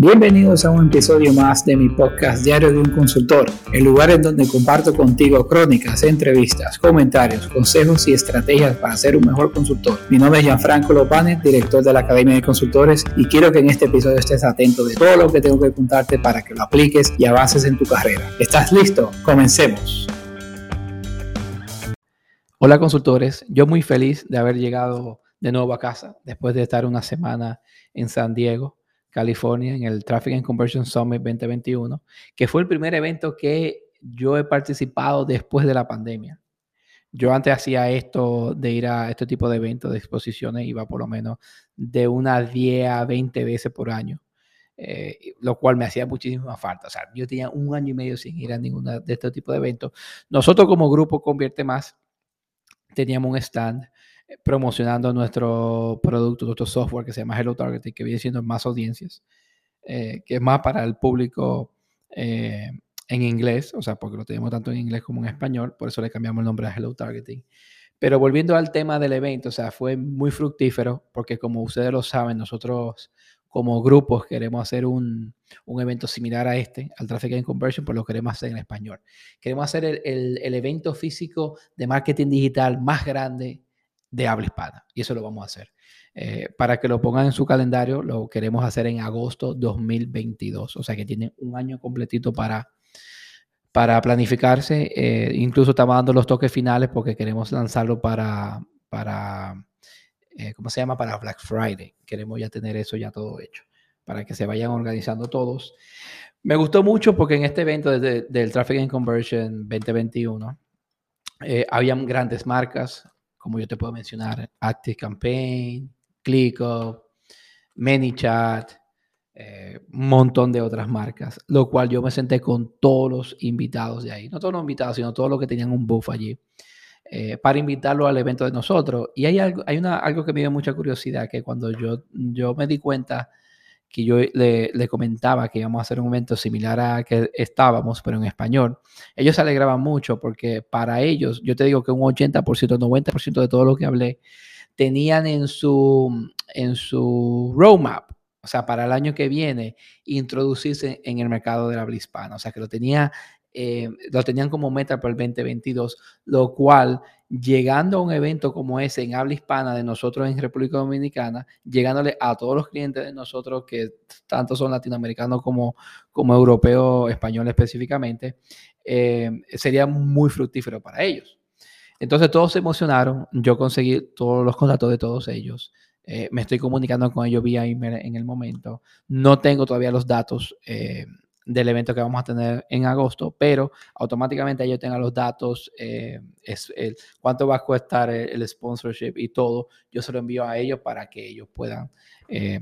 Bienvenidos a un episodio más de mi podcast Diario de un Consultor, el lugar en donde comparto contigo crónicas, entrevistas, comentarios, consejos y estrategias para ser un mejor consultor. Mi nombre es Gianfranco Lopane, director de la Academia de Consultores, y quiero que en este episodio estés atento de todo lo que tengo que contarte para que lo apliques y avances en tu carrera. ¿Estás listo? Comencemos. Hola consultores, yo muy feliz de haber llegado de nuevo a casa después de estar una semana en San Diego California, en el Traffic and Conversion Summit 2021, que fue el primer evento que yo he participado después de la pandemia. Yo antes hacía esto de ir a este tipo de eventos, de exposiciones, iba por lo menos de unas 10 a 20 veces por año, eh, lo cual me hacía muchísima falta. O sea, yo tenía un año y medio sin ir a ninguno de este tipo de eventos. Nosotros como grupo Convierte Más teníamos un stand promocionando nuestro producto, nuestro software que se llama Hello Targeting, que viene siendo más audiencias, eh, que es más para el público eh, en inglés, o sea, porque lo tenemos tanto en inglés como en español, por eso le cambiamos el nombre a Hello Targeting. Pero volviendo al tema del evento, o sea, fue muy fructífero, porque como ustedes lo saben, nosotros como grupos queremos hacer un, un, evento similar a este, al Traffic and Conversion, pues lo queremos hacer en español. Queremos hacer el, el evento físico de marketing digital más grande de habla hispana. Y eso lo vamos a hacer. Eh, para que lo pongan en su calendario, lo queremos hacer en agosto 2022. O sea que tienen un año completito para, para planificarse. Eh, incluso estamos dando los toques finales porque queremos lanzarlo para, para eh, ¿cómo se llama? Para Black Friday. Queremos ya tener eso ya todo hecho para que se vayan organizando todos. Me gustó mucho porque en este evento del Traffic and Conversion 2021 eh, habían grandes marcas, como yo te puedo mencionar, Active Campaign, ClickUp, ManyChat, eh, un montón de otras marcas, lo cual yo me senté con todos los invitados de ahí, no todos los invitados, sino todos los que tenían un buff allí, eh, para invitarlo al evento de nosotros. Y hay algo, hay una, algo que me dio mucha curiosidad, que cuando yo, yo me di cuenta que yo le, comentaba que íbamos a hacer un evento similar a que estábamos, pero en español, ellos se alegraban mucho porque para ellos, yo te digo que un 80%, 90% de todo lo que hablé, tenían en su, en su roadmap, o sea, para el año que viene, introducirse en el mercado de la habla hispana. O sea, que lo tenía eh, lo tenían como meta para el 2022, lo cual llegando a un evento como ese en habla hispana de nosotros en República Dominicana, llegándole a todos los clientes de nosotros que tanto son latinoamericanos como, como europeos, españoles específicamente, eh, sería muy fructífero para ellos. Entonces todos se emocionaron, yo conseguí todos los contactos de todos ellos. Eh, me estoy comunicando con ellos vía email en el momento. No tengo todavía los datos del evento que vamos a tener en agosto, pero automáticamente ellos tengan los datos, eh, es, cuánto va a costar el, sponsorship y todo, yo se lo envío a ellos para que ellos puedan eh,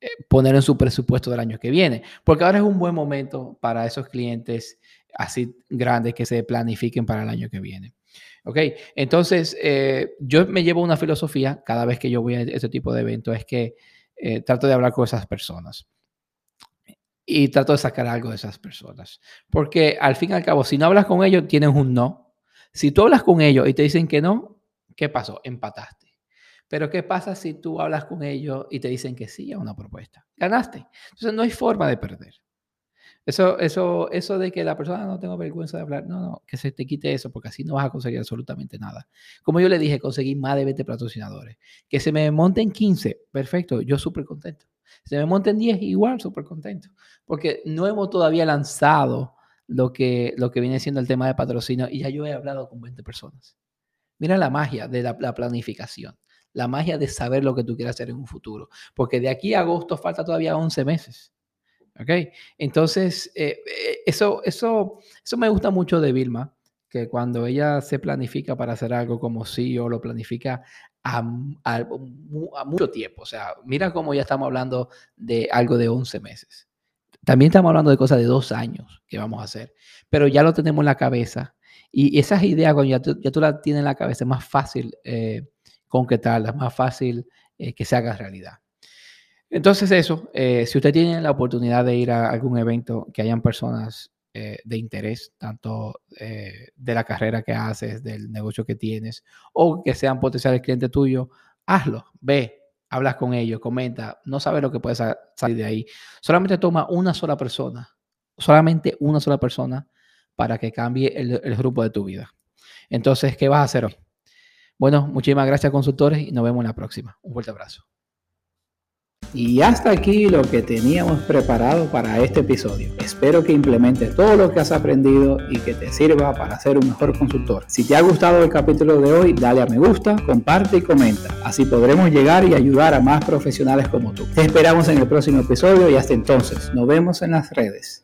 eh, poner en su presupuesto del año que viene, porque ahora es un buen momento para esos clientes así grandes que se planifiquen para el año que viene. Ok, entonces yo me llevo una filosofía cada vez que yo voy a este tipo de eventos, es que trato de hablar con esas personas y trato de sacar algo de esas personas. Porque al fin y al cabo, si no hablas con ellos, tienes un no. Si tú hablas con ellos y te dicen que no, ¿qué pasó? Empataste. Pero ¿qué pasa si tú hablas con ellos y te dicen que sí a una propuesta? Ganaste. Entonces no hay forma de perder. Eso, eso, eso de que la persona no tengo vergüenza de hablar, no, no, que se te quite eso, porque así no vas a conseguir absolutamente nada. Como yo le dije, conseguí más de 20 patrocinadores. Que se me monten 15, perfecto, yo súper contento. Se me monten 10, igual, súper contento. Porque no hemos todavía lanzado lo que, lo que viene siendo el tema de patrocinio y ya yo he hablado con 20 personas. Mira la magia de la, planificación, la magia de saber lo que tú quieres hacer en un futuro. Porque de aquí a agosto falta todavía 11 meses. ¿Ok? Entonces, eh, eh, eso, eso, eso me gusta mucho de Vilma, que cuando ella se planifica para hacer algo como CEO, lo planifica a, mucho tiempo. O sea, mira cómo ya estamos hablando de algo de 11 meses. También estamos hablando de cosas de dos años que vamos a hacer, pero ya lo tenemos en la cabeza. Y esas ideas, cuando ya tú, ya tú las tienes en la cabeza, es más fácil eh, concretarlas, más fácil eh, que se haga realidad. Entonces eso, eh, si usted tiene la oportunidad de ir a algún evento que hayan personas eh, de interés, tanto eh, de la carrera que haces, del negocio que tienes, o que sean potenciales clientes tuyos, hazlo, ve, hablas con ellos, comenta, no sabes lo que puede salir de ahí. Solamente toma una sola persona, solamente una sola persona para que cambie el, el grupo de tu vida. Entonces, ¿qué vas a hacer hoy? Bueno, muchísimas gracias consultores y nos vemos en la próxima. Un fuerte abrazo. Y hasta aquí lo que teníamos preparado para este episodio. Espero que implementes todo lo que has aprendido y que te sirva para ser un mejor consultor. Si te ha gustado el capítulo de hoy, dale a me gusta, comparte y comenta. Así podremos llegar y ayudar a más profesionales como tú. Te esperamos en el próximo episodio y hasta entonces, nos vemos en las redes.